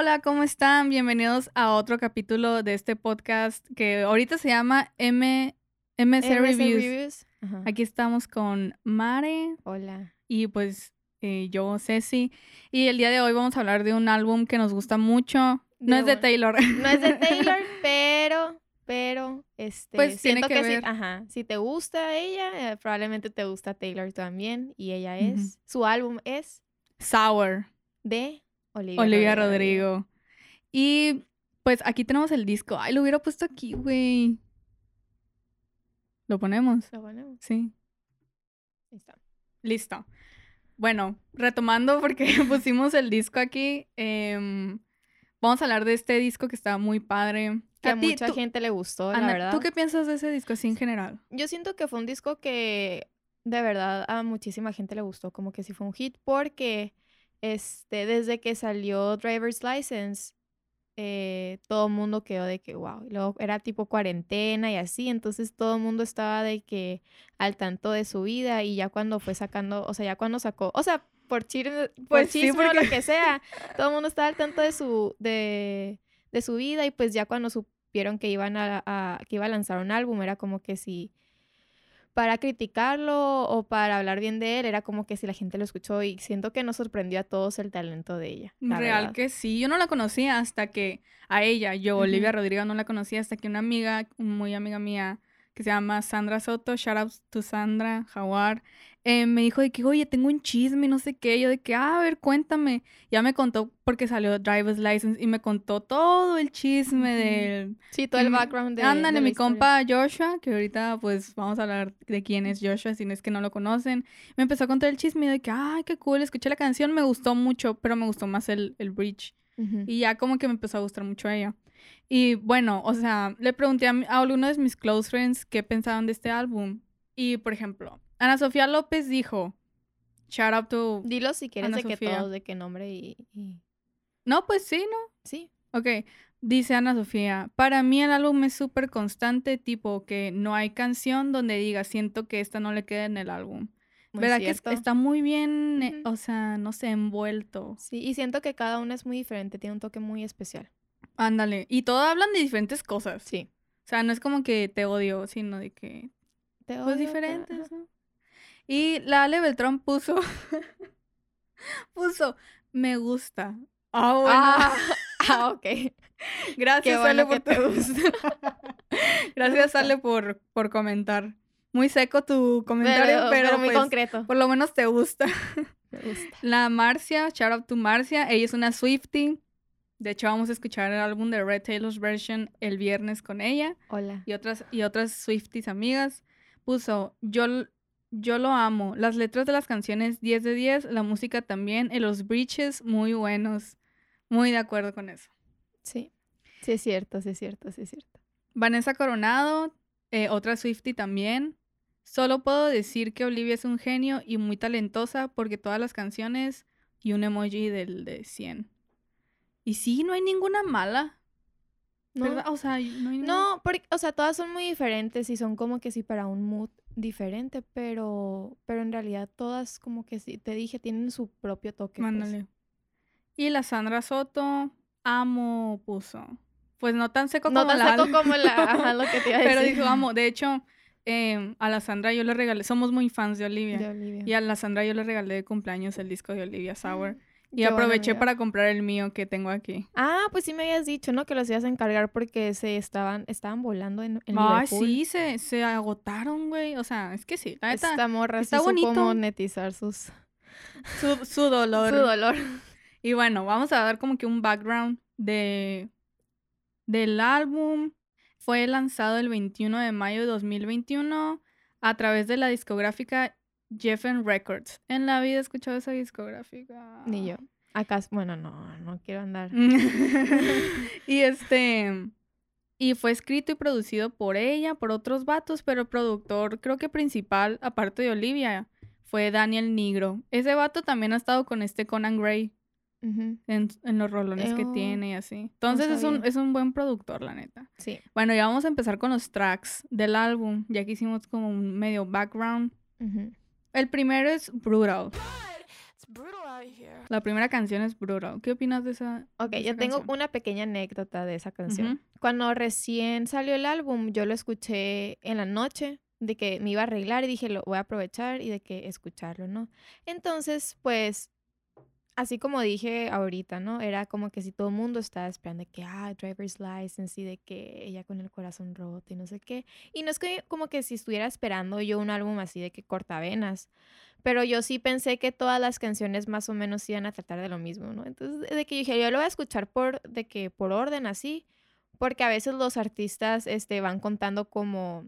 Hola, ¿cómo están? Bienvenidos a otro capítulo de este podcast que ahorita se llama M MC, MC Reviews. Aquí estamos con Mare Hola. y pues eh, yo, Ceci. Y el día de hoy vamos a hablar de un álbum que nos gusta mucho. No De es de Taylor. No es de Taylor, pero, pero, este, Pues, tiene siento que que, si, ver. ajá, si te gusta ella, eh, probablemente te gusta Taylor también. Y ella es, su álbum es Sour. de Olivia, Olivia Rodrigo. Y pues aquí tenemos el disco. Ay, lo hubiera puesto aquí, güey. ¿Lo ponemos? Lo ponemos. Sí. Está. Listo. Bueno, retomando porque pusimos el disco aquí. em, vamos a hablar de este disco que está muy padre. Que a ti, mucha tú- gente le gustó, Ana, la verdad. ¿Tú qué piensas de ese disco así en general? Yo siento que fue un disco que de verdad a muchísima gente le gustó, como que sí fue un hit, porque este, desde que salió Driver's License, eh, todo el mundo quedó de que, wow, luego era tipo cuarentena y así, entonces todo el mundo estaba de que al tanto de su vida y ya cuando fue sacando, o sea, ya cuando sacó, o sea, por chisme, por Pues sí, chisme o lo que sea, todo el mundo estaba al tanto de su, de, de su vida y pues ya cuando supieron que iban a, a- que iba a lanzar un álbum era como que si para criticarlo o para hablar bien de él era como que si la gente lo escuchó y siento que nos sorprendió a todos el talento de ella. la Real verdad. que sí. Yo no la conocía hasta que a ella, yo. Olivia Rodrigo, no la conocía hasta que una amiga, muy amiga mía, que se llama Sandra Soto, shout out to Sandra Jaguar, eh, me dijo de que, oye, tengo un chisme, no sé qué. Yo de que, ah, a ver, cuéntame. Ya me contó porque salió Driver's License y me contó todo el chisme del... Sí, todo el background de Ándale, de mi historia. compa Joshua, que ahorita pues vamos a hablar de quién es Joshua, si no es que no lo conocen. Me empezó a contar el chisme de que, ay, qué cool, escuché la canción, me gustó mucho, pero me gustó más el, el bridge. Y ya como que me empezó a gustar mucho a ella. Y bueno, o sea, le pregunté a, mi- a algunos de mis close friends qué pensaban de este álbum. Y por ejemplo, Ana Sofía López dijo, shout out to... Dilo si quieres Ana de que Sofía. todos, de qué nombre y, y- No, pues sí, ¿no? Sí. Ok, dice Ana Sofía, para mí el álbum es súper constante, tipo que no hay canción donde diga, siento que esta no le queda en el álbum. Muy ¿Verdad que está muy bien, eh, o sea, no sé, envuelto? Sí, y siento que cada una es muy diferente, tiene un toque muy especial. Ándale, y todos hablan de diferentes cosas. Sí. O sea, no es como que te odio, sino de que, Te pues odio, pero- diferentes. Y la Ale Beltrán puso, puso, me gusta. Ah, bueno. Ah, ah, ok. Gracias, Qué Ale, bueno por te gusta. Gracias. Ale, por, por comentar. Muy seco tu comentario, pero, pero, muy pues, concreto. por lo menos te gusta. Me gusta. La Marcia, shout out to Marcia. Ella es una Swiftie. De hecho, vamos a escuchar el álbum de Red Taylor's Version el viernes con ella Hola. y otras, y otras Swifties amigas. Puso, yo, yo lo amo. Las letras de las canciones 10 de 10, la música también, y los breaches muy buenos. Muy de acuerdo con eso. Sí. Sí es cierto, sí es cierto, sí es cierto. Vanessa Coronado, eh, otra Swiftie también. Solo puedo decir que Olivia es un genio y muy talentosa porque todas las canciones y un emoji del de 100. Y sí, no hay ninguna mala, ¿No? ¿verdad? O sea, no hay ninguna- No, porque, o sea, todas son muy diferentes y son como que sí para un mood diferente, pero, pero en realidad todas como que sí, te dije, tienen su propio toque. pues. Ándale. Y la Sandra Soto, amo, puso. Pues no tan seco No como tan la seco Ale. como la, ajá, lo que te iba a Pero decir. dijo, amo. De hecho, em, a la Sandra yo le regalé, somos muy fans de Olivia. De Olivia. Y a la Sandra yo le regalé de cumpleaños el disco de Olivia Sour. Y Qué aproveché para comprar el mío que tengo aquí. Ah, pues sí me habías dicho, ¿no? Que los ibas a encargar porque se estaban, estaban volando en, en Ay, Liverpool. sí, se, se agotaron, güey. O sea, es que sí, la neta, Esta morra está sí supo bonito. monetizar sus, su, su dolor. su dolor. Y bueno, vamos a dar como que un background de del álbum. Fue lanzado el 21 de mayo de 2021 a través de la discográfica Geffen Records. En la vida he escuchado esa discográfica. Ni yo. Acá, bueno, no, no quiero andar. y este y fue escrito y producido por ella, por otros vatos, pero el productor creo que principal, aparte de Olivia, fue Daniel Nigro. Ese vato también ha estado con este Conan Gray en, en los rolones que tiene y así. Entonces es un, es un buen productor, la neta. Sí. Bueno, ya vamos a empezar con los tracks del álbum, ya que hicimos como un medio background. ujú. El primero es Brutal. La primera canción es Brutal. ¿Qué opinas de esa? Ok, de yo tengo canción? una pequeña anécdota de esa canción. Cuando recién salió el álbum, yo lo escuché en la noche, de que me iba a arreglar y dije, lo voy a aprovechar y de que escucharlo, ¿no? Entonces, pues, así como dije ahorita, ¿no? Era como que si todo el mundo estaba esperando de que, ah, driver's license y de que ella con el corazón roto y no sé qué. Y no es que como que si estuviera esperando yo un álbum así de que cortavenas, pero yo sí pensé que todas las canciones más o menos iban a tratar de lo mismo, ¿no? Entonces, de que dije, yo lo voy a escuchar por, de que por orden así, porque a veces los artistas, este, van contando como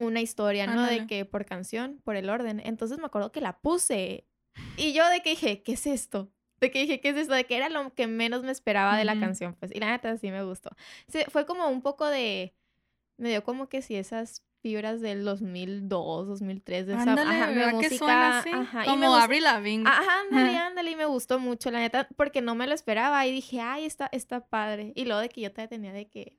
una historia, ¿no? De que por canción, por el orden. Entonces me acuerdo que la puse y yo de que dije, ¿qué es esto? De que dije, ¿qué es esto? De que era lo que menos me esperaba de la canción, pues. Y la neta sí me gustó. Fue como un poco de... Me dio como que si esas fibras del 2002, 2003, de esa ajá, de ¿verdad que música. suena así? Ajá, y me Como Avril Lavigne. Ajá, ándale, ándale, y me gustó mucho, la neta, porque no me lo esperaba y dije, ay, está, está padre. Y luego de que yo todavía tenía de que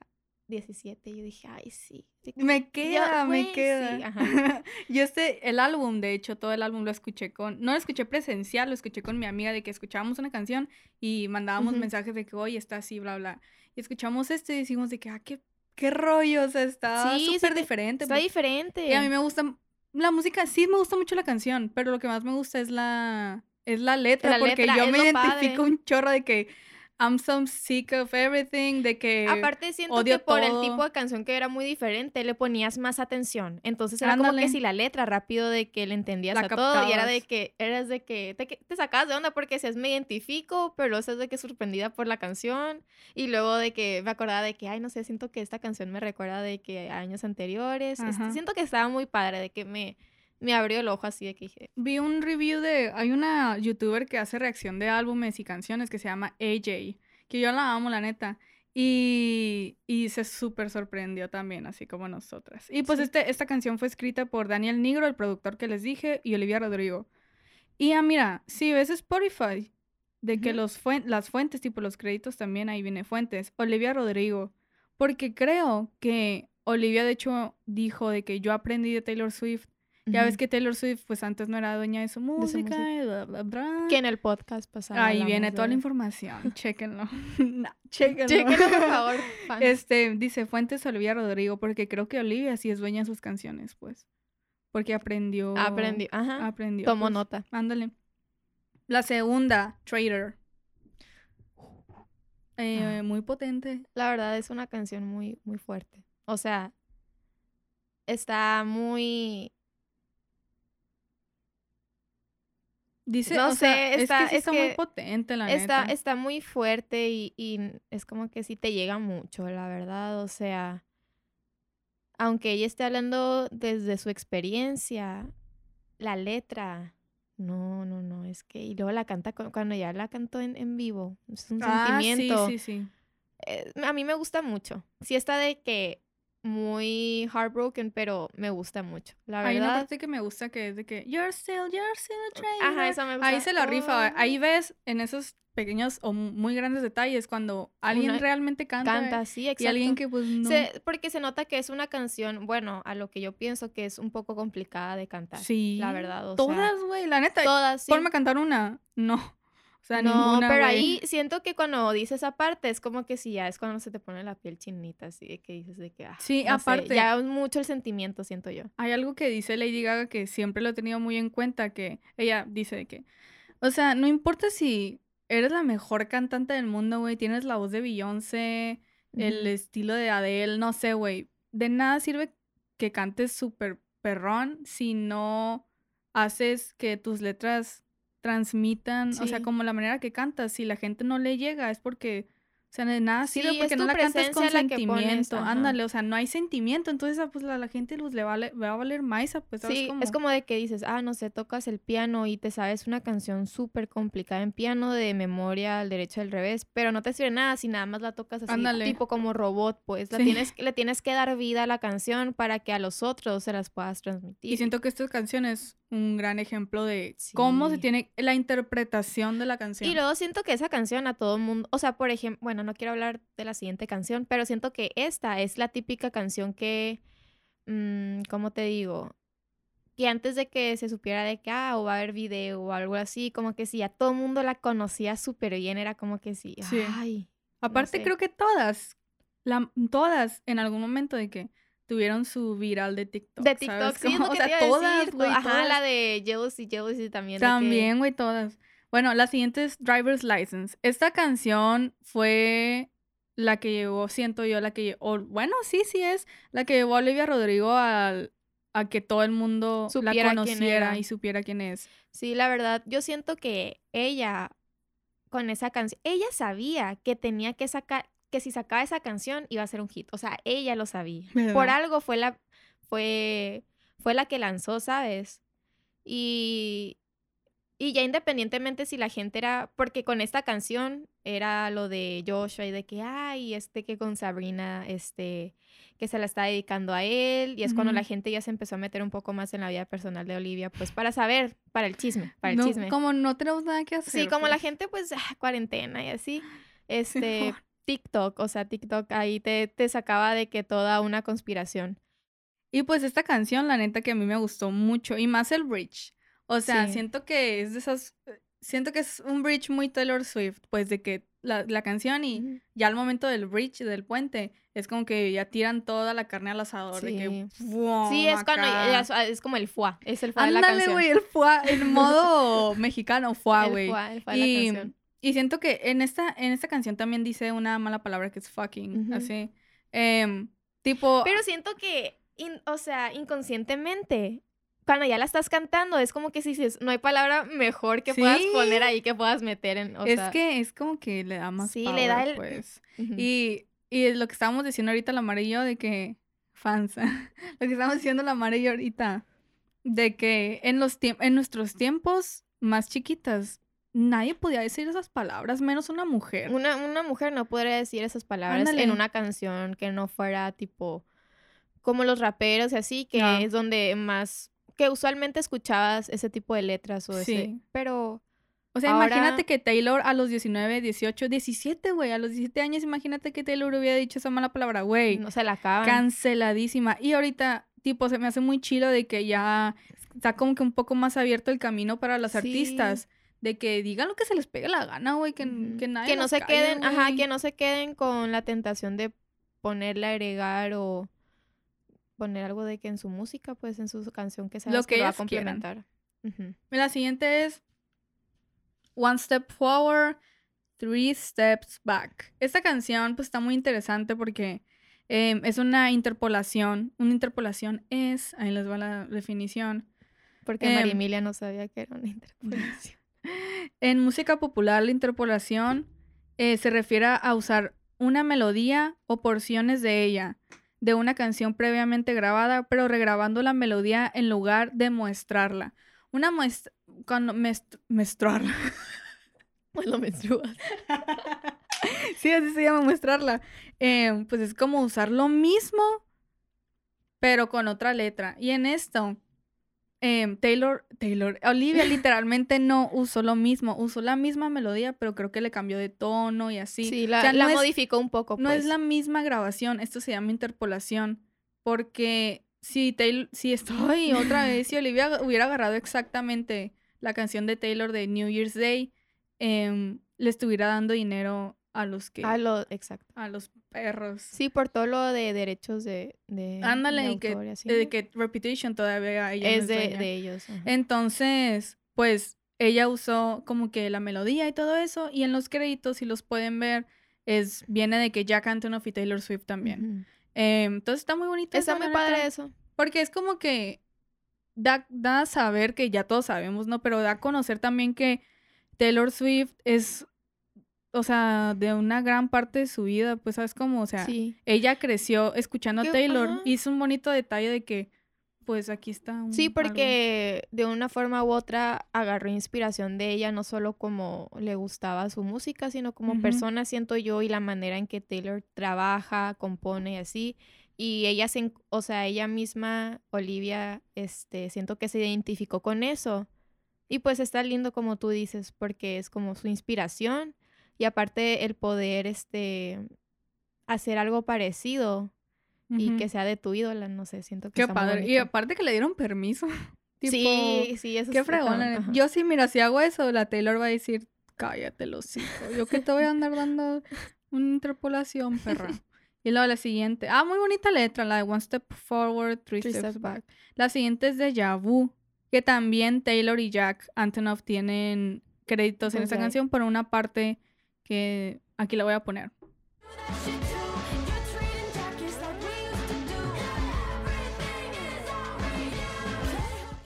17, yo dije, ay, sí. Me yo- queda, me sí, queda. ajá. Yo este, el álbum, de hecho, todo el álbum lo escuché con, no lo escuché presencial, lo escuché con mi amiga de que escuchábamos una canción y mandábamos mensajes de que hoy está así, bla, bla. Y escuchamos esto y decimos de que, ah, qué, qué rollo, o sea, está Sí, sí súper te- diferente. Está pues. diferente. Y a mí me gusta, la música, sí me gusta mucho la canción, pero lo que más me gusta es la, es la letra, La porque letra, yo me identifico padre. un chorro de que I'm so sick of everything, de que Aparte siento odio que por el tipo de canción que era muy diferente, le ponías más atención. Entonces era como Ándale. que si la letra rápido de que le entendías La a todo y era de que eras de que te, sacabas de onda porque decías me identifico, pero luego de que sorprendida por la canción y luego de que me acordaba de que ay no sé, siento que esta canción me recuerda de que años anteriores. Este, siento que estaba muy padre de que me me abrió el ojo así de que dije, Vi un review de. Hay una youtuber que hace reacción de álbumes y canciones que se llama AJ. Que yo la amo, la neta. Y, y se súper sorprendió también, así como nosotras. Y pues Sí. este, esta canción fue escrita por Daniel Nigro, el productor que les dije, y Olivia Rodrigo. Y ah, mira, si ves Spotify, de que los fuen- las fuentes, tipo los créditos también, ahí viene fuentes. Olivia Rodrigo. Porque creo que Olivia, de hecho, dijo de que yo aprendí de Taylor Swift. Ya ves que Taylor Swift, pues antes no era dueña de su música, música. y bla, bla, bla. que en el podcast pasado Ahí viene toda la información. Chéquenlo. No, chéquenlo. Chéquenlo, por favor, fans. Este, dice Fuentes Olivia Rodrigo, porque creo que Olivia sí es dueña de sus canciones, pues. Porque aprendió. Aprendió, ajá. Aprendió. Tomó pues, nota. Ándale. La segunda, Trader. Eh, Ah. Muy potente. La verdad es una canción muy, muy fuerte. O sea, está muy... Dice, No o sea, sé, es está- que sí es está muy potente, la Está, neta. está muy fuerte y, y es como que sí te llega mucho, la verdad. O sea, aunque ella esté hablando desde su experiencia, la letra, no, no, no, es que... Y luego la canta cu- cuando ya la cantó en, en vivo, es un Ah, sí, sentimiento. sí, sí. eh, a mí me gusta mucho. Sí está de que muy heartbroken, pero me gusta mucho. La Hay una verdad. parte que me gusta que es de que You're still, you're still a trader. Ajá, eso me gusta. Ahí se la rifa. Oh, Ahí ves en esos pequeños o muy grandes detalles cuando alguien Una- realmente canta, Canta, sí, exacto. y alguien que pues no. Se- porque se nota que es una canción, bueno, a lo que yo pienso que es un poco complicada de cantar. sí. La verdad, o Todas, güey, la neta. Todas, sí. Ponme a cantar una. No. O sea, no, ninguna, pero ahí siento que cuando dice esa parte es como que sí, ya es cuando se te pone la piel chinita, así de que dices de que, ah, Sí, no sé, aparte- ya es mucho el sentimiento, siento yo. Hay algo que dice Lady Gaga que siempre lo he tenido muy en cuenta, que ella dice de que, o sea, no importa si eres la mejor cantante del mundo, güey, tienes la voz de Beyoncé, el estilo de Adele, no sé, güey, de nada sirve que cantes súper perrón si no haces que tus letras transmitan, o sea, como la manera que cantas, si la gente no le llega es porque, o sea, de nada sirve Sí, porque no la cantas con la pones, sentimiento, ándale, o sea, no hay sentimiento, entonces ah, pues a la gente pues, le, vale, le va a valer maíza, pues, ¿sabes Sí, cómo? es como de que dices, ah, no sé, tocas el piano y te sabes una canción súper complicada en piano de memoria al derecho al revés, pero no te sirve nada si nada más la tocas así, Ándale. tipo como robot, pues, la Sí. tienes, le tienes que dar vida a la canción para que a los otros se las puedas transmitir. Y siento que esta canción es un gran ejemplo de cómo se tiene la interpretación de la canción. Y luego siento que esa canción a todo el mundo, o sea, por ejemplo, bueno, no quiero hablar de la siguiente canción, pero siento que esta es la típica canción que, mm, ¿cómo te digo? que antes de que se supiera de que, ah, o va a haber video o algo así, como que sí, a todo el mundo la conocía súper bien, era como que sí, Sí. ay, Aparte, sé. creo que todas, la, todas en algún momento de que tuvieron su viral de TikTok. de ¿sabes? TikTok, sí, es lo o sea, todas, güey, Ajá, todas. la de Jealousy, Jealousy también. También, güey, todas. Bueno, la siguiente es Driver's License. Esta canción fue la que llevó, siento yo, la que llevó, bueno, sí, sí es, la que llevó a Olivia Rodrigo al- a que todo el mundo Supiera la conociera era. y supiera quién es. Sí, la verdad, yo siento que ella, con esa canción, ella sabía que tenía que sacar, que si sacaba esa canción iba a ser un hit. O sea, ella lo sabía. Por algo fue la, fue, fue la que lanzó, ¿sabes? Y, y ya independientemente si la gente era, porque con esta canción era lo de Joshua y de que, ay, este que con Sabrina, este, que se la está dedicando a él. Y es cuando la gente ya se empezó a meter un poco más en la vida personal de Olivia, pues para saber, para el chisme, para el No, chisme. Como no tenemos nada que hacer. Sí, como la pues. gente, pues, ah, cuarentena y así. Este. TikTok, o sea, TikTok ahí te, te sacaba de que toda una conspiración. Y pues esta canción, la neta que a mí me gustó mucho, y más el bridge. O sea, Sí. siento que es de esas, eh, siento que es un bridge muy Taylor Swift, pues de que la, la canción y ya al momento del bridge, del puente, es como que ya tiran toda la carne al asador, de que Sí. ¡fum! Sí, es cuando es, ah, es como el fuá, es el fuá de la Ándale, canción. güey, el fuá, el modo mexicano, fuá, el güey. fuá, el fuá de la canción. Y siento que en esta, en esta canción también dice una mala palabra que es fucking, así. Em, tipo, Pero siento que, in- o sea, inconscientemente, cuando ya la estás cantando, es como que si dices, no hay palabra mejor que puedas poner ahí, que puedas meter en, o es sea, que es como que le da más Sí, le da el- pues. Y, y lo que estábamos diciendo ahorita, la yo, de que. Fans. lo que estábamos diciendo la yo ahorita. De que en, los en nuestros tiempos más chiquitas, nadie podía decir esas palabras, menos una mujer. Una, una mujer no podría decir esas palabras Ándale. en una canción que no fuera tipo como los raperos y así, que es donde más, que usualmente escuchabas ese tipo de letras o ese, Sí. pero O sea, ahora- imagínate que Taylor a los 19, 18, 17, güey, a los 17 años, imagínate que Taylor hubiera dicho esa mala palabra, güey. no se la acaban. canceladísima. Y ahorita, tipo, se me hace muy chido de que ya está como que un poco más abierto el camino para los Sí. artistas. De que digan lo que se les pegue la gana, güey. Que, Ujú. que nadie que no se calle, queden, ajá, güey. que no se queden con la tentación de ponerle agregar o poner algo de que en su música, pues en su canción que sabes que que, lo va a complementar. Ujú. La siguiente es One Step Forward, Three Steps Back. Esta canción, pues, está muy interesante porque em, es una interpolación. Una interpolación es, ahí les va la definición. Porque Em, María Emilia no sabía que era una interpolación. En música popular, la interpolación eh, se refiere a usar una melodía o porciones de ella de una canción previamente grabada, pero regrabando la melodía en lugar de muestrarla. Una muestra... Cuando muestrarla. Cuando menstruas. sí, así se llama muestrarla. Eh, pues es como usar lo mismo, pero con otra letra. Y en esto, em, Taylor, Taylor, Olivia literalmente no usó lo mismo, usó la misma melodía, pero creo que le cambió de tono y así. Sí, O la, sea, la no es- modificó un poco, No pues. es la misma grabación, esto se llama interpolación, porque si Taylor, si estoy otra vez, si Olivia hubiera agarrado exactamente la canción de Taylor de New Year's Day, em, le estuviera dando dinero a los que, Ah, lo, exacto. a los perros. Sí, por todo lo de derechos de, de, Ándale, de y que, y así, eh, que Reputation todavía no es de, de ellos. ajá. Entonces, pues ella usó como que la melodía y todo eso, y en los créditos, si los pueden ver, es viene de que Jack Antonoff y Taylor Swift también. Em, entonces está muy bonito. Está muy padre eso. Porque es como que da, da a saber que ya todos sabemos, ¿no? Pero da a conocer también que Taylor Swift es, o sea, de una gran parte de su vida, pues, ¿sabes cómo? O sea, sí. ella creció escuchando a Taylor. ajá. y Hizo un bonito detalle de que, pues, aquí está. un- Sí, algo. porque de una forma u otra agarró inspiración de ella, no solo como le gustaba su música, sino como persona, siento yo, y la manera en que Taylor trabaja, compone y así. Y ella se, o sea, ella misma, Olivia, este, siento que se identificó con eso. Y pues está lindo como tú dices, porque es como su inspiración. Y aparte el poder, este, hacer algo parecido y que sea de tu ídola, no sé, siento que Qué está muy padre. Y aparte que le dieron permiso. Tipo, sí, sí, eso qué fregón. Yo sí, mira, si hago eso, la Taylor va a decir, cállate los hijos. Yo que te voy a andar dando una interpolación, perra. Y luego la siguiente. Ah, muy bonita letra, la de One Step Forward, Three, Three steps, steps back. La siguiente es de Yabu, que también Taylor y Jack Antonoff tienen créditos en esta canción por una parte que aquí la voy a poner.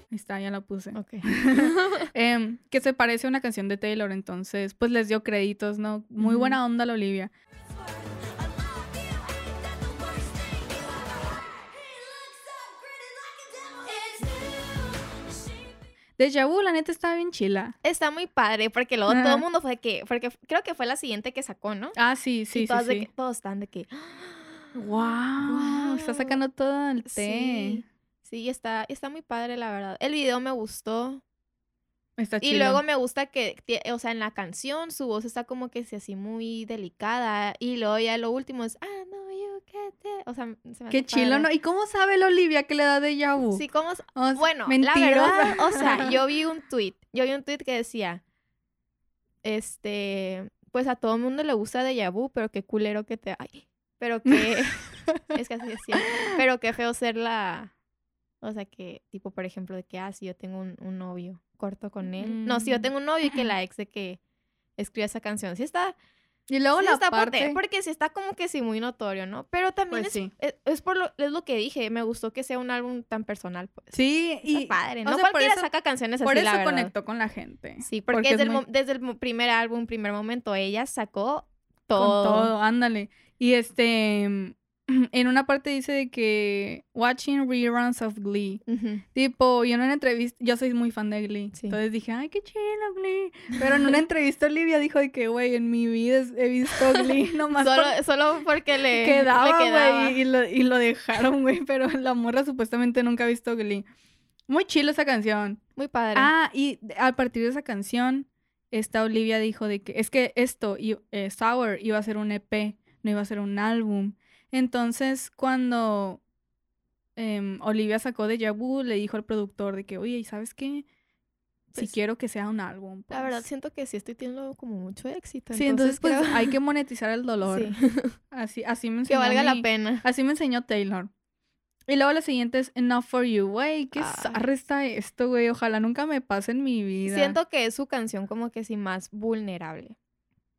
Ahí está, ya la puse. Ok. Em, que se parece a una canción de Taylor, entonces, pues les dio créditos, ¿no? Muy buena onda la Olivia. Deja Vu, la neta, estaba bien chila. Está muy padre porque luego todo el mundo fue que, porque creo que fue la siguiente que sacó, ¿no? Ah, sí, sí, y sí, todas de que- todos están de que, Wow, está sacando todo el té. sí, sí, está, está muy padre la verdad. El video me gustó Está y luego me gusta que, o sea, en la canción su voz está como que sí, así muy delicada y luego ya lo último es, ah, O sea, se me Qué chilo. ¿no? ¿Y cómo sabe la Olivia que le da de Vu? Sí, ¿cómo? O sea, Bueno, mentirosa. la verdad, o sea, yo vi un tweet, yo vi un tweet que decía, este, pues a todo el mundo le gusta de Vu, pero qué culero que te, ay, pero que, es que así decía, pero qué feo ser la, o sea, que, tipo, por ejemplo, de que, ah, si yo tengo un, un novio, corto con él, no, si yo Mm. tengo un novio y que la ex de que escribe esa canción, sí está, Y luego sí la está parte... porque sí está como que sí muy notorio, ¿no? Pero también Pues es, sí. es, es por lo, es lo que dije, me gustó que sea un álbum tan personal, pues. Sí, Está y padre. o No sea, por cualquiera eso- saca canciones por así, eso la verdad. conectó con la gente. Sí, porque, porque es desde, el, muy- desde el primer álbum, primer momento, ella sacó Con todo. todo, ándale. Y este, en una parte dice de que watching reruns of Glee. Tipo, yo en una entrevista, yo soy muy fan de Glee. Sí. Entonces dije, ay, qué chido Glee. Pero en una entrevista Olivia dijo de que, güey, en mi vida he visto Glee nomás Solo, por- solo porque le, quedaba, güey, y lo, y lo dejaron, güey, pero la morra supuestamente nunca ha visto Glee. Muy chilo esa canción. Muy padre. Ah, y a partir de esa canción, esta Olivia dijo de que es que esto, i- eh, Sour, iba a ser un EP, no iba a ser un álbum. Entonces, cuando em, Olivia sacó de Vu, le dijo al productor de que, oye, ¿y sabes qué? Si Pues, quiero que sea un álbum. la verdad, pues". siento que sí estoy teniendo como mucho éxito. Sí, entonces, pues creo- hay que monetizar el dolor. Sí. Así, así me que enseñó valga la pena. Así me enseñó Taylor. Y luego la siguiente es Enough for You. Güey, qué zarra está esto, güey. Ojalá nunca me pase en mi vida. Siento que es su canción como que sí más vulnerable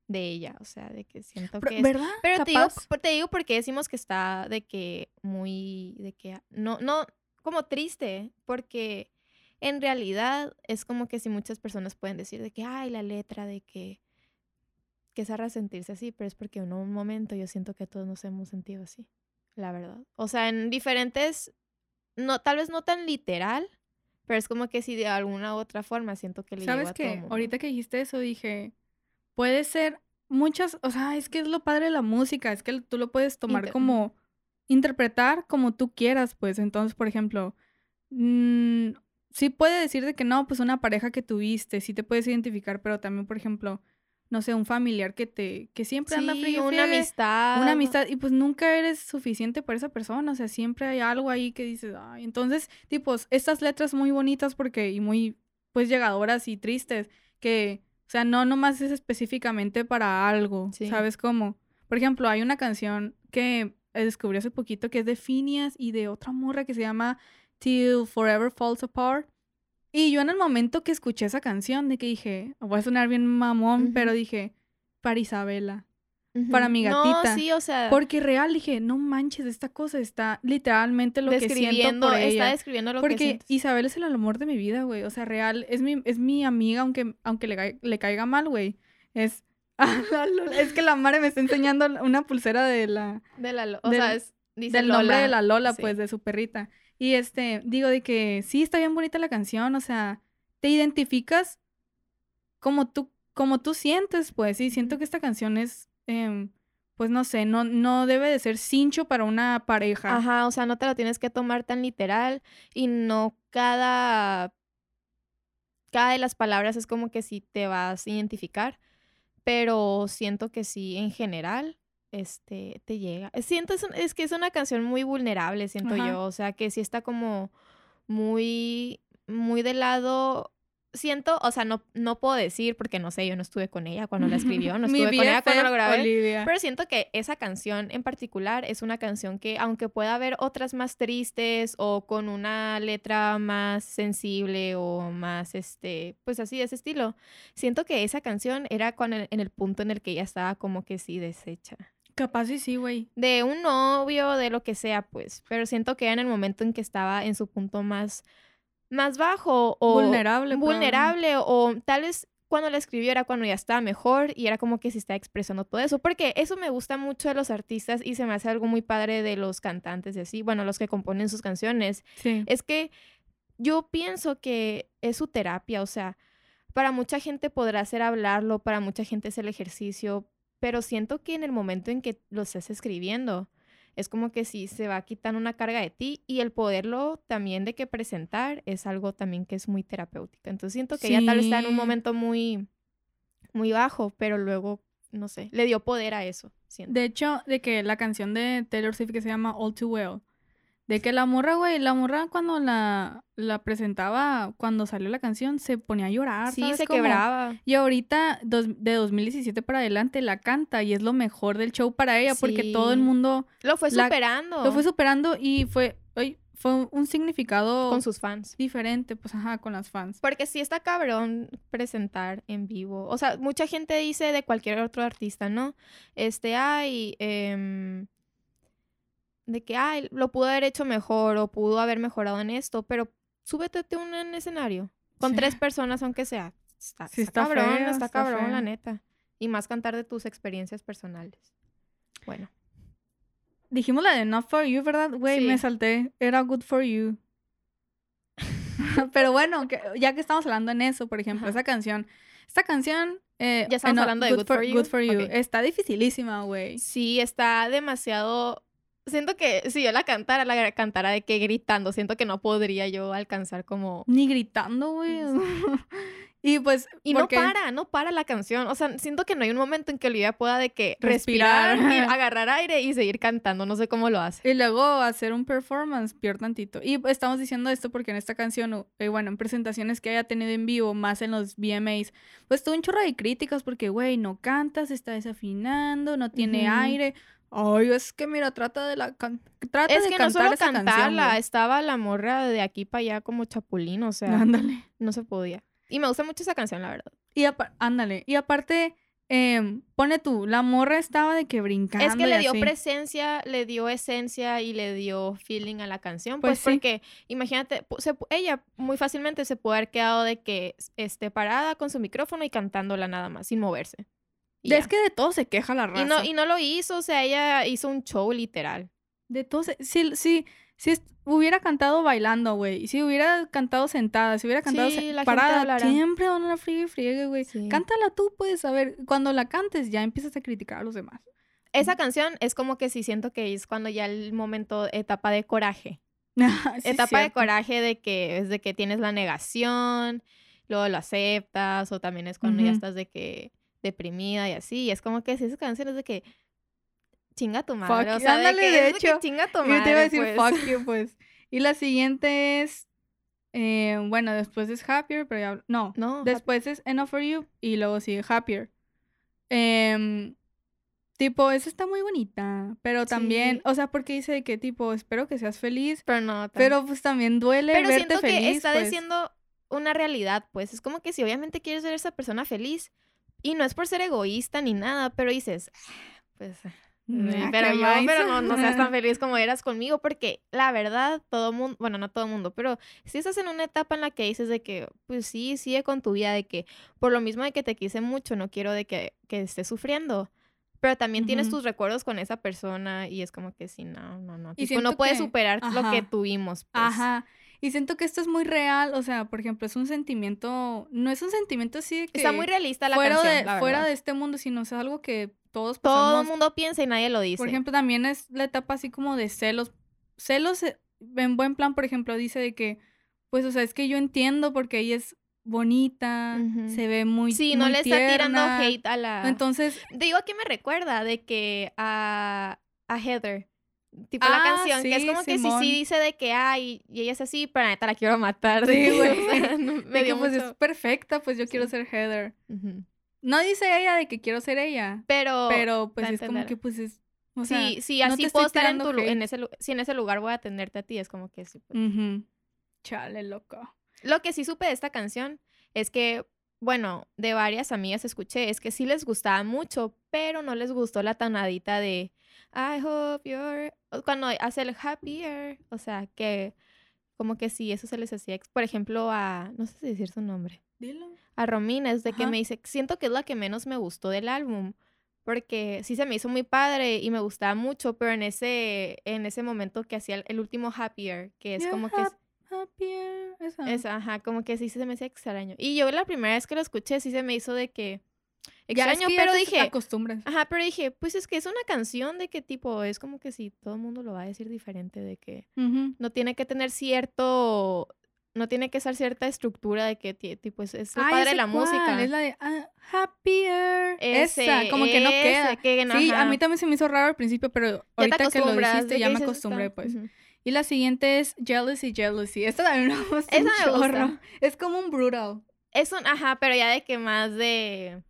de ella. O sea, de que siento Pero- que es ¿Verdad? Pero te digo, te digo porque decimos que está de que muy, de que no, no, como triste, porque en realidad es como que si muchas personas pueden decir de que, ay, la letra, de que, que es a sentirse así, pero es porque en un momento yo siento que todos nos hemos sentido así, la verdad. O sea, en diferentes, no, tal vez no tan literal, pero es como que si de alguna u otra forma siento que le llegó ¿Sabes a todo qué? mundo. Ahorita que dijiste eso dije, puede ser muchas, o sea, es que es lo padre de la música, es que tú lo puedes tomar Inter- como, interpretar como tú quieras, pues. Entonces, por ejemplo, mm, sí puede decir de que no, pues una pareja que tuviste, sí te puedes identificar, pero también, por ejemplo, no sé, un familiar que te, que siempre anda Sí, friegue, una friegue, amistad. una amistad y pues nunca eres suficiente para esa persona, o sea, siempre hay algo ahí que dices, ay, entonces, tipo, estas letras muy bonitas porque y muy pues llegadoras y tristes que, sea, no nomás es específicamente para algo, Sí. ¿sabes cómo? Por ejemplo, hay una canción que descubrí hace poquito que es de Phineas y de otra morra que se llama Till Forever Falls Apart. Y yo en el momento que escuché esa canción, de que dije, voy a sonar bien mamón, pero dije, para Isabela. Para mi gatita. No, sí, o sea, Porque real dije, no manches, esta cosa está literalmente lo que siento por está ella. describiendo lo que Porque. Isabel es el amor de mi vida, güey. O sea, real, es mi, es mi amiga, aunque, aunque le, le caiga mal, güey. Es. Ah, es que la Mare me está enseñando una pulsera de la, De la, Lo- o del- sea, es, dice del nombre de la Lola, sí. pues, de su perrita. Y este, digo de que sí, está bien bonita la canción, o sea, te identificas como tú, como tú sientes, pues, sí, siento que esta canción es, em, pues, no sé, no, no debe de ser cincho para una pareja. Ajá, o sea, no te lo tienes que tomar tan literal y no cada cada de las palabras es como que sí te vas a identificar, pero siento que sí en general este te llega. Siento es, que es una canción muy vulnerable, siento Ajá. yo, o sea, que sí está como muy muy del lado siento, o sea, no, no puedo decir porque no sé, yo no estuve con ella cuando la escribió, no estuve con ella cuando lo grabé. Pero siento que esa canción en particular es una canción que, aunque pueda haber otras más tristes o con una letra más sensible o más, este, pues así de ese estilo, siento que esa canción era cuando, en el punto en el que ella estaba como que sí deshecha. Capaz y sí, güey. De un novio, de lo que sea, pues. Pero siento que era en el momento en que estaba en su punto más más bajo o vulnerable. Vulnerable o tal vez cuando la escribió era cuando ya estaba mejor y era como que se está expresando todo eso. Porque eso me gusta mucho de los artistas y se me hace algo muy padre de los cantantes y así, bueno, los que componen sus canciones. Es que yo pienso que es su terapia, o sea, para mucha gente podrá ser hablarlo, para mucha gente es el ejercicio, pero siento que en el momento en que lo estás escribiendo, es como que sí se va quitando una carga de ti y el poderlo también de que presentar es algo también que es muy terapéutico. Entonces siento que ella tal vez está en un momento muy, muy bajo, pero luego, no sé, le dio poder a eso. De hecho, de que la canción de Taylor Swift que se llama All Too Well, de que la morra, güey, la morra cuando la, la presentaba, cuando salió la canción, se ponía a llorar. Sí, se quebraba. Y ahorita, de 2017 para adelante, la canta y es lo mejor del show para ella porque todo el mundo... Lo fue superando. Lo fue superando y fue, fue un significado... Con sus fans. Diferente, pues ajá, con las fans. Porque sí está cabrón presentar en vivo. O sea, mucha gente dice de cualquier otro artista, ¿no? Este, ay, eh de que, ay, lo pudo haber hecho mejor o pudo haber mejorado en esto, pero súbete a un escenario con tres personas, aunque sea. Está, cabrón, está, cabrón, la neta. Y más cantar de tus experiencias personales. Bueno. Dijimos la de Not For You, ¿verdad? Güey, me salté. Era Good For You. Pero bueno, ya que estamos hablando en eso, por ejemplo, esa canción. Esta canción. Eh, ya estamos hablando de Good, for, You. Good for You. Está dificilísima, güey. Sí, está demasiado siento que si yo la cantara, la cantara de que gritando. Siento que no podría yo alcanzar como. Ni gritando, güey. y pues. Y no para, no para la canción. O sea, siento que no hay un momento en que Olivia pueda de que respirar, agarrar aire y seguir cantando. No sé cómo lo hace. Y luego hacer un performance, peor tantito. Y estamos diciendo esto porque en esta canción, eh, bueno, en presentaciones que haya tenido en vivo, más en los VMAs, pues tuvo un chorro de críticas porque, güey, no cantas, está desafinando, no tiene aire. Ay, es que mira, trata de la trata es que no solo cantarla, estaba la morra de aquí para allá como chapulín, o sea, ándale. no se podía. Y me gusta mucho esa canción, la verdad. Y ándale, y aparte eh, pone tú, la morra estaba de que brincando. Es que le dio presencia, le dio esencia y le dio feeling a la canción. Pues, pues porque, imagínate, ella muy fácilmente se puede haber quedado de que esté parada con su micrófono y cantándola nada más, sin moverse. Es que de todo se queja la raza. Y no, y no lo hizo, o sea, ella hizo un show literal. De todo se... Si, si, si hubiera cantado bailando, güey. Si hubiera cantado sentada, si hubiera cantado parada, siempre van a la friegue friegue, güey. Cántala tú, puedes saber. Cuando la cantes ya empiezas a criticar a los demás. Esa canción es como que sí siento que es cuando ya el momento, etapa de coraje. etapa de coraje de que es de que tienes la negación, luego lo aceptas, o también es cuando ya estás de que deprimida y así. Y es como que si esas canciones de que chinga tu madre. o sea, de, que, de hecho, chinga tu madre. Yo te iba a decir pues. fuck you, pues. Y la siguiente es. Eh, bueno, después es Happier, pero ya. No, no después es Enough for You y luego sigue Happier. Eh, tipo, esa está muy bonita, pero también, o sea, porque dice que tipo, espero que seas feliz. Pero no. Pero pues también duele pero verte siento que está pues. diciendo una realidad, pues. Es como que si obviamente quieres ver a esa persona feliz, y no es por ser egoísta ni nada, pero dices, pues, mm, eh, pero yo, pero no, no seas tan feliz como eras conmigo, porque la verdad, todo mundo, bueno, no todo mundo, pero si estás en una etapa en la que dices de que, pues sí, sigue con tu vida, de que por lo mismo de que te quise mucho, no quiero de que, que estés sufriendo. Pero también tienes tus recuerdos con esa persona y es como que sí, no, no, no. Y no puedes superar lo que tuvimos. Pues. Ajá. Y siento que esto es muy real, o sea, por ejemplo, es un sentimiento, no es un sentimiento así de que... Está muy realista la fuera canción, de, Fuera de este mundo, sino es algo que todos pasamos. Todo el mundo piensa y nadie lo dice. Por ejemplo, también es la etapa así como de celos. Celos, eh, en buen plan, por ejemplo, dice de que, pues, o sea, es que yo entiendo porque ella es bonita, se ve muy Sí, no le está tirando hate a la... Entonces... Digo, ¿a qué me recuerda? De que a, a Heather Tipo la Ah, canción, que es como que sí, sí dice de que, ay, y ella es así, pero neta la quiero matar. Sí, que, o güey. sea, no- me que, dio pues es perfecta, pues yo Sí. quiero ser Heather. No dice ella de que quiero ser ella, Pero, pero pues es como que pues es, o sea, sí, sí, así puedo estar en, tu, en ese, si en ese lugar voy a atenderte a ti, es como que sí. pues. Chale, loco. Lo que sí supe de esta canción es que, bueno, de varias amigas escuché, es que sí les gustaba mucho, pero no les gustó la tonadita de I hope you're. Cuando hace el happier, o sea, que como que sí, eso se les hacía. Por ejemplo, a. No sé si decir su nombre. Dilo. A Romina, es de que me dice, siento que es la que menos me gustó del álbum. Porque sí se me hizo muy padre y me gustaba mucho, pero en ese, en ese momento que hacía el, el último Happier, que es como que hap- happier, esa. es, ajá, como que sí se me hacía extraño. Y yo la primera vez que lo escuché sí se me hizo de que Ya, es extraño, que ya pero te dije, acostumbras. ajá, pero dije, pues es que es una canción de que tipo, es como que sí, todo el mundo lo va a decir diferente, de que Ujú. no tiene que tener cierto, no tiene que ser cierta estructura de que ti- tipo es, es lo ya padre sé la música. Es la de ah, Happier. Ese, Esa, como que no queda. que, Sí, a ajá. mí también se me hizo raro al principio, pero Ya ahorita que lo dijiste de ya me acostumbré, está- pues. ujú. Y la siguiente es Jealousy, Jealousy. Esta también me gusta Esa un me gusta. Es como un brutal. Es un, ajá, pero ya de que más de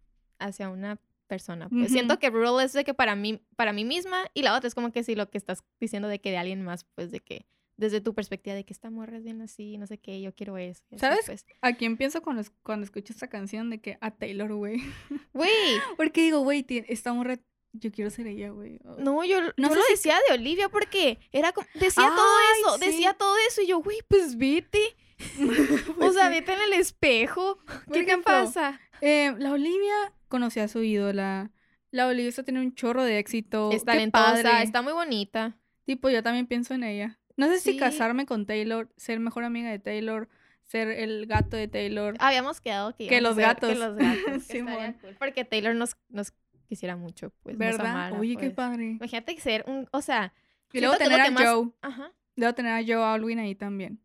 hacia una persona. Pues siento que Brutal es de que para mí, para mí misma, y la otra es como que sí lo que estás diciendo de que de alguien más, pues de que desde tu perspectiva de que esta morra es bien así, no sé qué, yo quiero eso. así, ¿Sabes? pues. ¿A quién pienso cuando, es- cuando escucho esta canción? De que a Taylor, güey. Güey, Porque digo, güey, esta morra, yo quiero ser ella, güey. Oh. no, yo, No yo lo si- decía de Olivia porque era como, decía todo eso, sí. decía todo eso, y yo, güey, pues vete. o Pues sea, sí. vete en el espejo. ¿Qué te pasa? Eh, la Olivia conocía a su ídola. La Olivia está tiene un chorro de éxito. Es talentosa, padre. está muy bonita. Tipo, yo también pienso en ella. No sé si casarme con Taylor, ser mejor amiga de Taylor, ser el gato de Taylor. Habíamos quedado que, los Que gatos. los gatos. que Simón. estaría cool, Porque Taylor nos, nos quisiera mucho, pues. nos ¿Verdad? amara, Oye, qué pues. padre. Imagínate ser un. O sea. Y luego tener a más- Joe. Ajá. Debo tener a Joe Alwyn ahí también.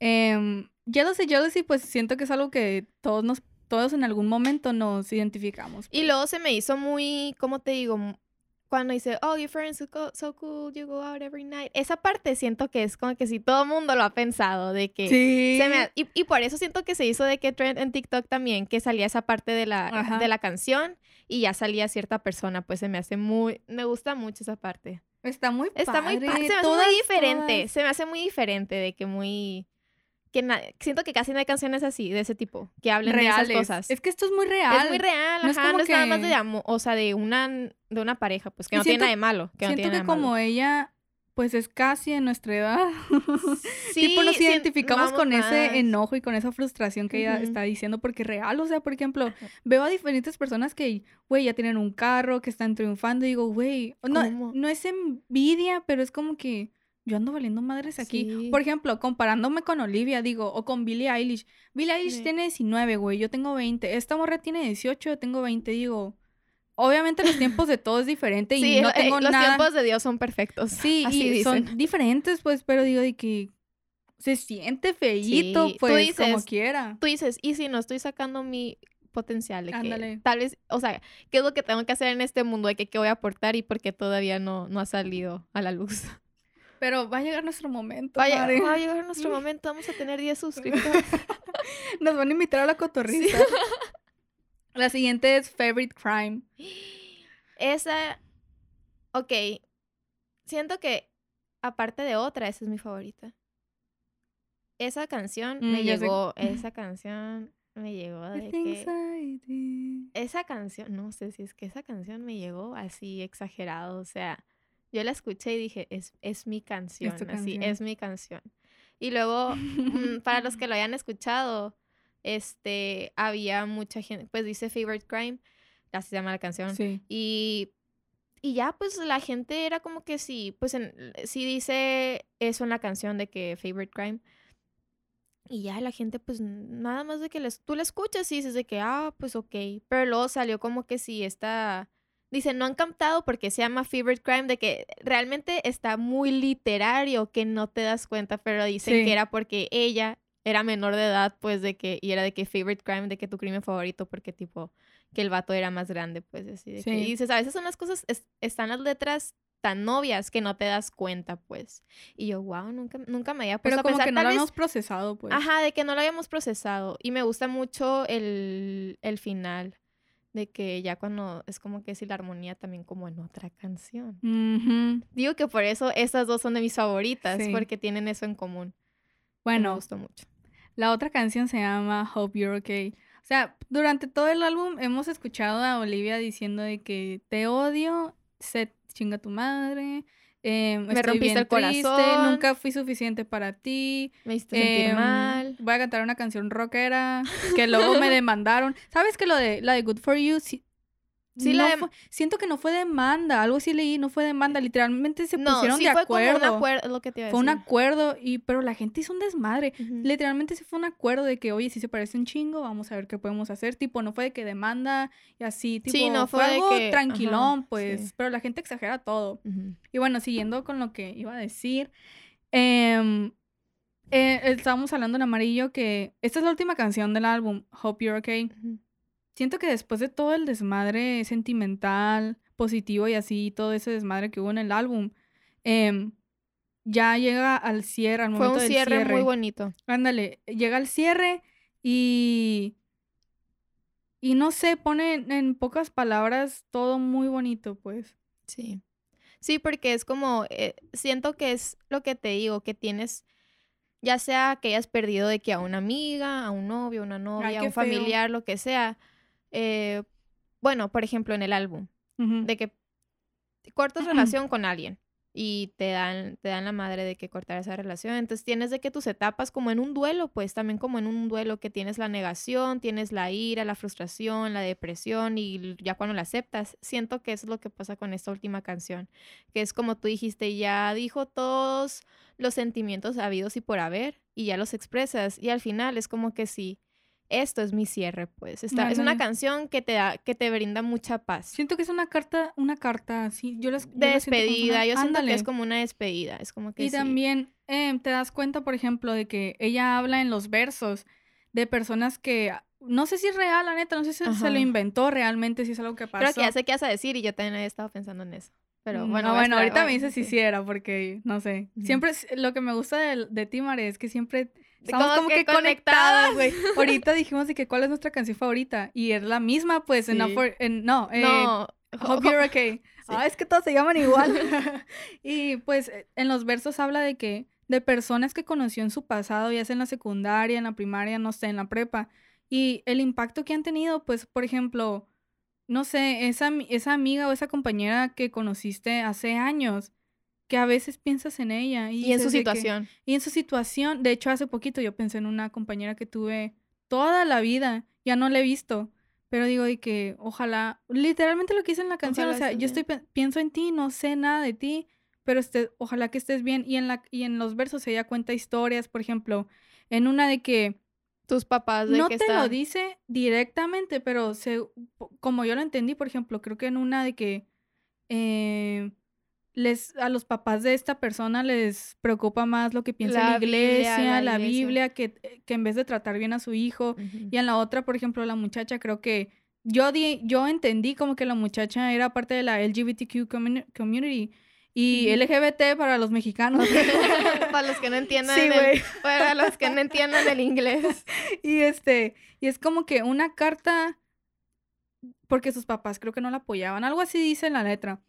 Em, Jealousy, Jealousy, pues siento que es algo que todos nos, todos en algún momento nos identificamos. Y pues. luego se me hizo muy. ¿Cómo te digo? Cuando dice, oh, your friends are so cool, you go out every night. Esa parte siento que es como que si todo el mundo lo ha pensado, de que. Sí. Se me ha- y, y por eso siento que se hizo de que trend en TikTok también, que salía esa parte de la, Ajá. de la canción y ya salía cierta persona, pues se me hace muy, me gusta mucho esa parte. Está muy Está muy padre, padre, se me hace todas, muy diferente, todas. se me hace muy diferente de que muy, que siento que casi no hay canciones así, de ese tipo, que hablen de reales. esas cosas. Es que esto es muy real. Es muy real, No es como no es nada más de que- o sea, de una, de una pareja, pues que Y no tiene nada de malo, que no Siento tiene que nada de malo. como ella, pues es casi en nuestra edad. Sí, tipo, nos identificamos con más. ese enojo y con esa frustración que ella está diciendo, porque real, o sea, por ejemplo, veo a diferentes personas que, güey, ya tienen un carro, que están triunfando, y digo, güey, no, no es envidia, pero es como que yo ando valiendo madres aquí. Sí. Por ejemplo, comparándome con Olivia, digo, o con Billie Eilish. Billie Eilish Sí. tiene 19, güey, yo tengo 20. Esta morra tiene 18, yo tengo 20, digo. Obviamente los tiempos de todo es diferente y Sí, no eh, tengo los nada. tiempos de Dios son perfectos. Sí, así y dicen. son diferentes, pues, pero digo de que se siente tú pues, como quiera. Tú dices, y si no estoy sacando mi potencial, de que tal vez, o sea, ¿qué es lo que tengo que hacer en este mundo? De que qué voy a aportar y por qué todavía no, no ha salido a la luz. Pero va a llegar nuestro momento, Vaya, va a llegar nuestro momento, vamos a tener 10 suscriptores. Nos van a invitar a la cotorrisa. La siguiente es Favorite Crime. Esa, ok, siento que aparte de otra, esa es mi favorita. Esa canción me Mm, sé. llegó, esa canción me llegó de que... Esa canción, no sé si es que esa canción me llegó así exagerado, o sea, yo la escuché y dije, es, es mi canción, tu así, canción. es mi canción. Y luego, mm, para los que lo hayan escuchado, este, había mucha gente, pues dice Favorite Crime, así se llama la canción, Sí. y, y ya, pues la gente era como que sí, pues en, sí dice eso en la canción de que Favorite Crime. Y ya la gente, pues nada más de que les, tú la escuchas y dices de que, ah, pues ok. Pero luego salió como que sí, está. Dice, no han captado porque se llama Favorite Crime, de que realmente está muy literario que no te das cuenta, pero dicen Sí. que era porque ella era menor de edad, pues de que, y era de que Favorite Crime, de que tu crimen favorito, porque tipo, que el vato era más grande, pues así de que. Y dices, a veces son las cosas, es- están las letras tan novias que no te das cuenta, pues. Y yo, wow, nunca, nunca me había Pero puesto a pensar. que no lo vez- hemos procesado, pues. Ajá, de que no lo habíamos procesado. Y me gusta mucho el, el final. De que ya cuando es como que si la armonía también como en otra canción. Digo que por eso estas dos son de mis favoritas, Sí. porque tienen eso en común. Bueno, me gustó mucho. La otra canción se llama Hope You're Okay. O sea, durante todo el álbum hemos escuchado a Olivia diciendo de que te odio, se chinga tu madre, eh, Me rompiste el triste, corazón. nunca fui suficiente para ti. Me hiciste sentir em, mal. Voy a cantar una canción rockera que luego me demandaron. ¿Sabes que lo de la de Good for You sí, Sí, no la fue- siento que no fue demanda, algo sí leí, no fue demanda, literalmente se no, pusieron sí de fue acuerdo. como un acuerdo, lo que te iba a Fue un acuerdo y pero la gente hizo un desmadre. Literalmente sí fue un acuerdo de que, oye, si se parece un chingo, vamos a ver qué podemos hacer. Tipo, no fue de que demanda y así, tipo, Sí, no fue, fue de algo que- tranquilón, ajá, pues, sí. pero la gente exagera todo. Y bueno, siguiendo con lo que iba a decir, em, eh, estábamos hablando en amarillo que esta es la última canción del álbum, Hope You're Okay. Siento que después de todo el desmadre sentimental, positivo y así, todo ese desmadre que hubo en el álbum, em, ya llega al cierre, al Fue momento un del cierre, cierre. muy bonito. Ándale, llega al cierre y. Y no sé, pone en, pocas palabras todo muy bonito, pues. Sí. Sí, porque es como, eh, siento que es lo que te digo, que tienes, ya sea que hayas perdido de que a una amiga, a un novio, una novia, a un feo. familiar, lo que sea. Eh, bueno, por ejemplo, en el álbum, de que cortas relación con alguien y te dan, te dan la madre de que cortar esa relación. Entonces tienes de que tus etapas como en un duelo, pues también como en un duelo que tienes la negación, tienes la ira, la frustración, la depresión y ya cuando la aceptas, siento que eso es lo que pasa con esta última canción, que es como tú dijiste, ya dijo todos los sentimientos habidos y por haber y ya los expresas y al final es como que sí. Esto es mi cierre, pues. Esta, es una canción que te da, que te brinda mucha paz Siento que es una carta, una carta, sí. Yo las de despedida. Yo siento que es como una despedida. Es como que Y sí. también em, te das cuenta, por ejemplo, de que ella habla en los versos de personas que. No sé si es real, la neta, no sé si se Ajá. lo inventó realmente, si es algo que pasó. Creo que ya sé qué vas a decir y yo también había estado pensando en eso. Pero Mm, bueno, no, voy a bueno, ahorita me voy- dices si sí. sí era, porque no sé. Siempre lo que me gusta de, de ti, Mare, es que siempre estamos Como como, que que, conectadas, güey. Ahorita dijimos de que cuál es nuestra canción favorita y es la misma, pues, en, Sí. Unfor- en- no, eh, No. Hope You're Okay. Sí. Ah, es que todos se llaman igual. y pues en los versos habla de que de personas que conoció en su pasado, ya sea en la secundaria, en la primaria, no sé, en la prepa, y el impacto que han tenido, pues, por ejemplo, no sé, esa, esa amiga o esa compañera que conociste hace años, que a veces piensas en ella y, Y en su que- situación. y en su situación, de hecho, hace poquito yo pensé en una compañera que tuve toda la vida, ya no la he visto, pero digo de que ojalá, literalmente lo que hice en la canción, Ojalá o sea, yo estoy pienso en ti, no sé nada de ti, pero este, ojalá que estés bien y en la y en los versos ella cuenta historias, por ejemplo, en una de que Tus papás de no que te lo dice directamente, pero se, como yo lo entendí, por ejemplo, creo que en una de que eh, les a los papás de esta persona les preocupa más lo que piensa la, La Biblia, iglesia, la la iglesia. Biblia, que, que en vez de tratar bien a su hijo. Y en la otra, por ejemplo, la muchacha, creo que yo, di, yo entendí como que la muchacha era parte de la LGBTQ community. Y. LGBT para los mexicanos. para los que no entiendan Sí, el- para los que no entiendan el inglés. Y este, y es como que una carta porque sus papás creo que no la apoyaban, algo así dice en la letra.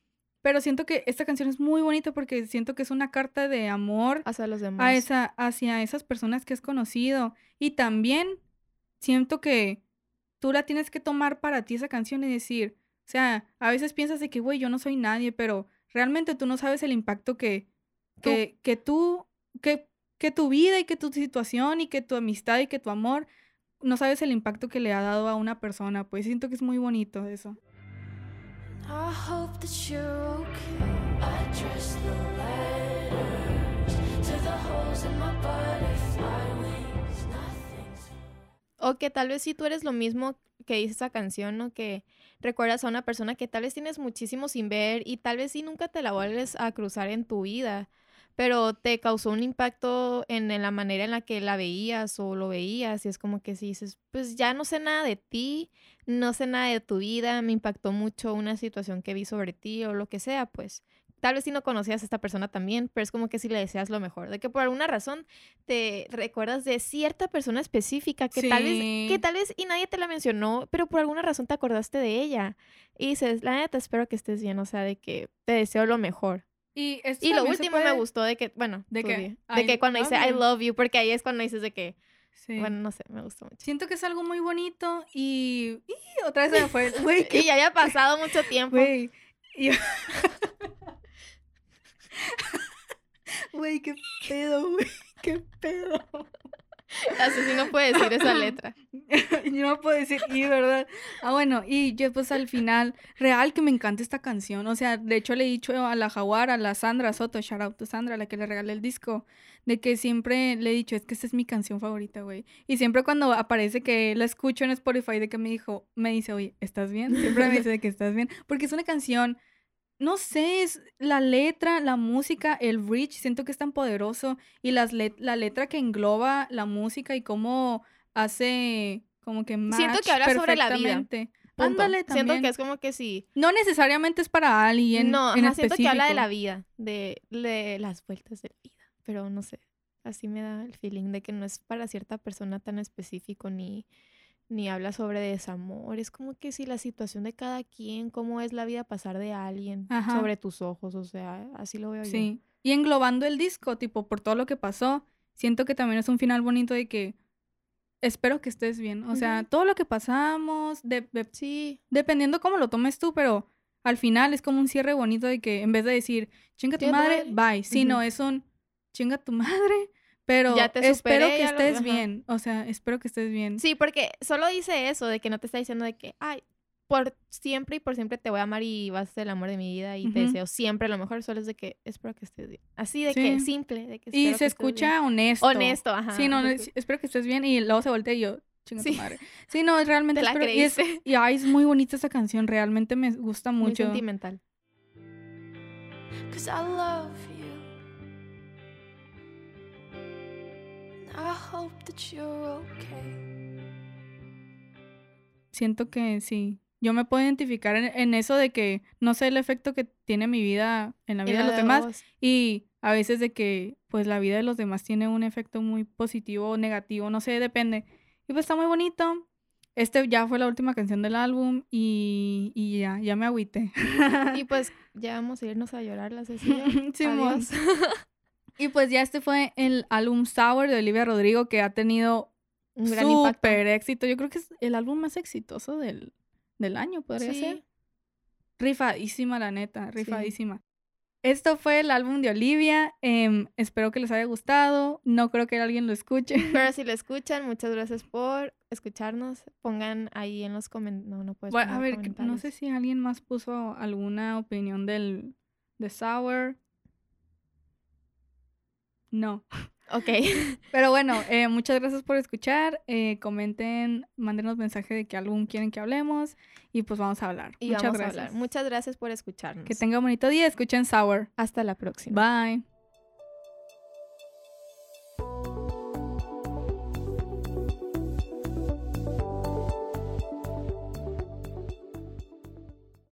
Pero siento que esta canción es muy bonita porque siento que es una carta de amor Hacia los demás. a esa, hacia esas personas que has conocido. Y también siento que tú la tienes que tomar para ti esa canción y decir, o sea, a veces piensas de que, güey, yo no soy nadie, pero realmente tú no sabes el impacto que, Tú- que, que tú, que, que tu vida y que tu situación y que tu amistad y que tu amor, no sabes el impacto que le ha dado a una persona. Pues siento que es muy bonito eso. I hope that you're okay. I traced the letters to the holes in my butterfly wings. Nothing's O que tal vez si tú eres lo mismo que dice esa canción, ¿no? Que recuerdas a una persona que tal vez tienes muchísimo sin ver y tal vez sí nunca te la vuelves a cruzar en tu vida, pero te causó un impacto en, en la manera en la que la veías o lo veías y es como que si dices, pues ya no sé nada de ti, no sé nada de tu vida, me impactó mucho una situación que vi sobre ti o lo que sea, pues. tal vez si no conocías a esta persona también, pero es como que si le deseas lo mejor, de que por alguna razón te recuerdas de cierta persona específica que tal vez, que tal vez y nadie te la mencionó, pero por alguna razón te acordaste de ella. Y dices, la neta, espero que estés bien, o sea, de que te deseo lo mejor. Y, esto Y lo último me gustó de que, bueno, de que, de I que cuando dice I love you, porque ahí es cuando dices de que, Sí. bueno, no sé, me gustó mucho. Siento que es algo muy bonito y... y otra vez se me fue. Qué Y ya haya pasado mucho tiempo. Güey. y- Güey, qué pedo, güey. Qué pedo. Así sí no puede decir esa letra. Yo no puedo decir y, ¿verdad? Ah, bueno, y yo pues al final, real que me encanta esta canción. O sea, de hecho le he dicho a la Jaguar, a la Sandra Soto, shout out to Sandra, la que le regalé el disco, de que siempre le he dicho, es que esta es mi canción favorita, güey. Y siempre cuando aparece que la escucho en Spotify, de que me dijo, me dice, oye, ¿estás bien? Siempre me dice de que estás bien. Porque es una canción, no sé, es la letra, la música, el bridge, siento que es tan poderoso. Y las let- la letra que engloba la música y cómo hace como que match Siento que habla sobre la vida. Ándale también. Siento que es como que sí. No necesariamente es para alguien no, en ajá, siento que habla de la vida, de, de las vueltas de la vida. Pero no sé, así me da el feeling de que no es para cierta persona tan específico ni, ni habla sobre desamor. Es como que si la situación de cada quien, cómo es la vida pasar de alguien Ajá. sobre tus ojos, o sea, así lo veo yo. Sí. Y englobando el disco, tipo, por todo lo que pasó, siento que también es un final bonito de que espero que estés bien. O sea, todo lo que pasamos, de- de- Sí, dependiendo cómo lo tomes tú, pero al final es como un cierre bonito de que en vez de decir, chinga tu madre, madre". bye. Sí, Ujú. no, es un chinga tu madre, pero Ya te espero superé, que ya estés bien. O sea, espero que estés bien. Sí, porque solo dice eso, de que no te está diciendo de que, ay, por siempre y por siempre te voy a amar y vas a ser el amor de mi vida y te deseo siempre lo mejor, solo es de que espero que estés bien. Así de que simple, de que Y se que estés bien. escucha honesto. honesto, ajá. Sí, no, es- espero que estés bien. Y luego se voltea y yo, chinga tu Sí. madre. Sí, no, realmente Te la espero. Y, es, y ay, es muy bonita esa canción, realmente me gusta Muy mucho. sentimental. Cause I love Siento que sí. Yo me puedo identificar en, en eso de que no sé el efecto que tiene mi vida en la vida de los demás. vos. Y a veces de que pues la vida de los demás tiene un efecto muy positivo o negativo, no sé, depende. Y pues está muy bonito. Este ya fue la última canción del álbum y, y ya, ya me agüité. Y pues ya vamos a irnos a llorar la Cecilia. Simón. Y pues ya este fue el álbum Sour de Olivia Rodrigo que ha tenido Un gran impacto. súper éxito. Yo creo que es el álbum más exitoso del, del año, podría Sí. ser. Rifadísima, la neta, rifadísima. Esto fue el álbum de Olivia. em, espero que les haya gustado. No creo que alguien lo escuche. Pero si lo escuchan, muchas gracias por escucharnos. Pongan ahí en los comentarios. No, no puedes Bueno, a ver, no sé si alguien más puso alguna opinión del de Sour. No. Ok. Pero bueno, eh, muchas gracias por escuchar. eh, comenten, mándenos mensaje de qué álbum quieren que hablemos. Y pues vamos a hablar. Y muchas vamos gracias. a hablar. Muchas gracias por escucharnos. Que tengan bonito día. Escuchen Sour. Hasta la próxima. Bye.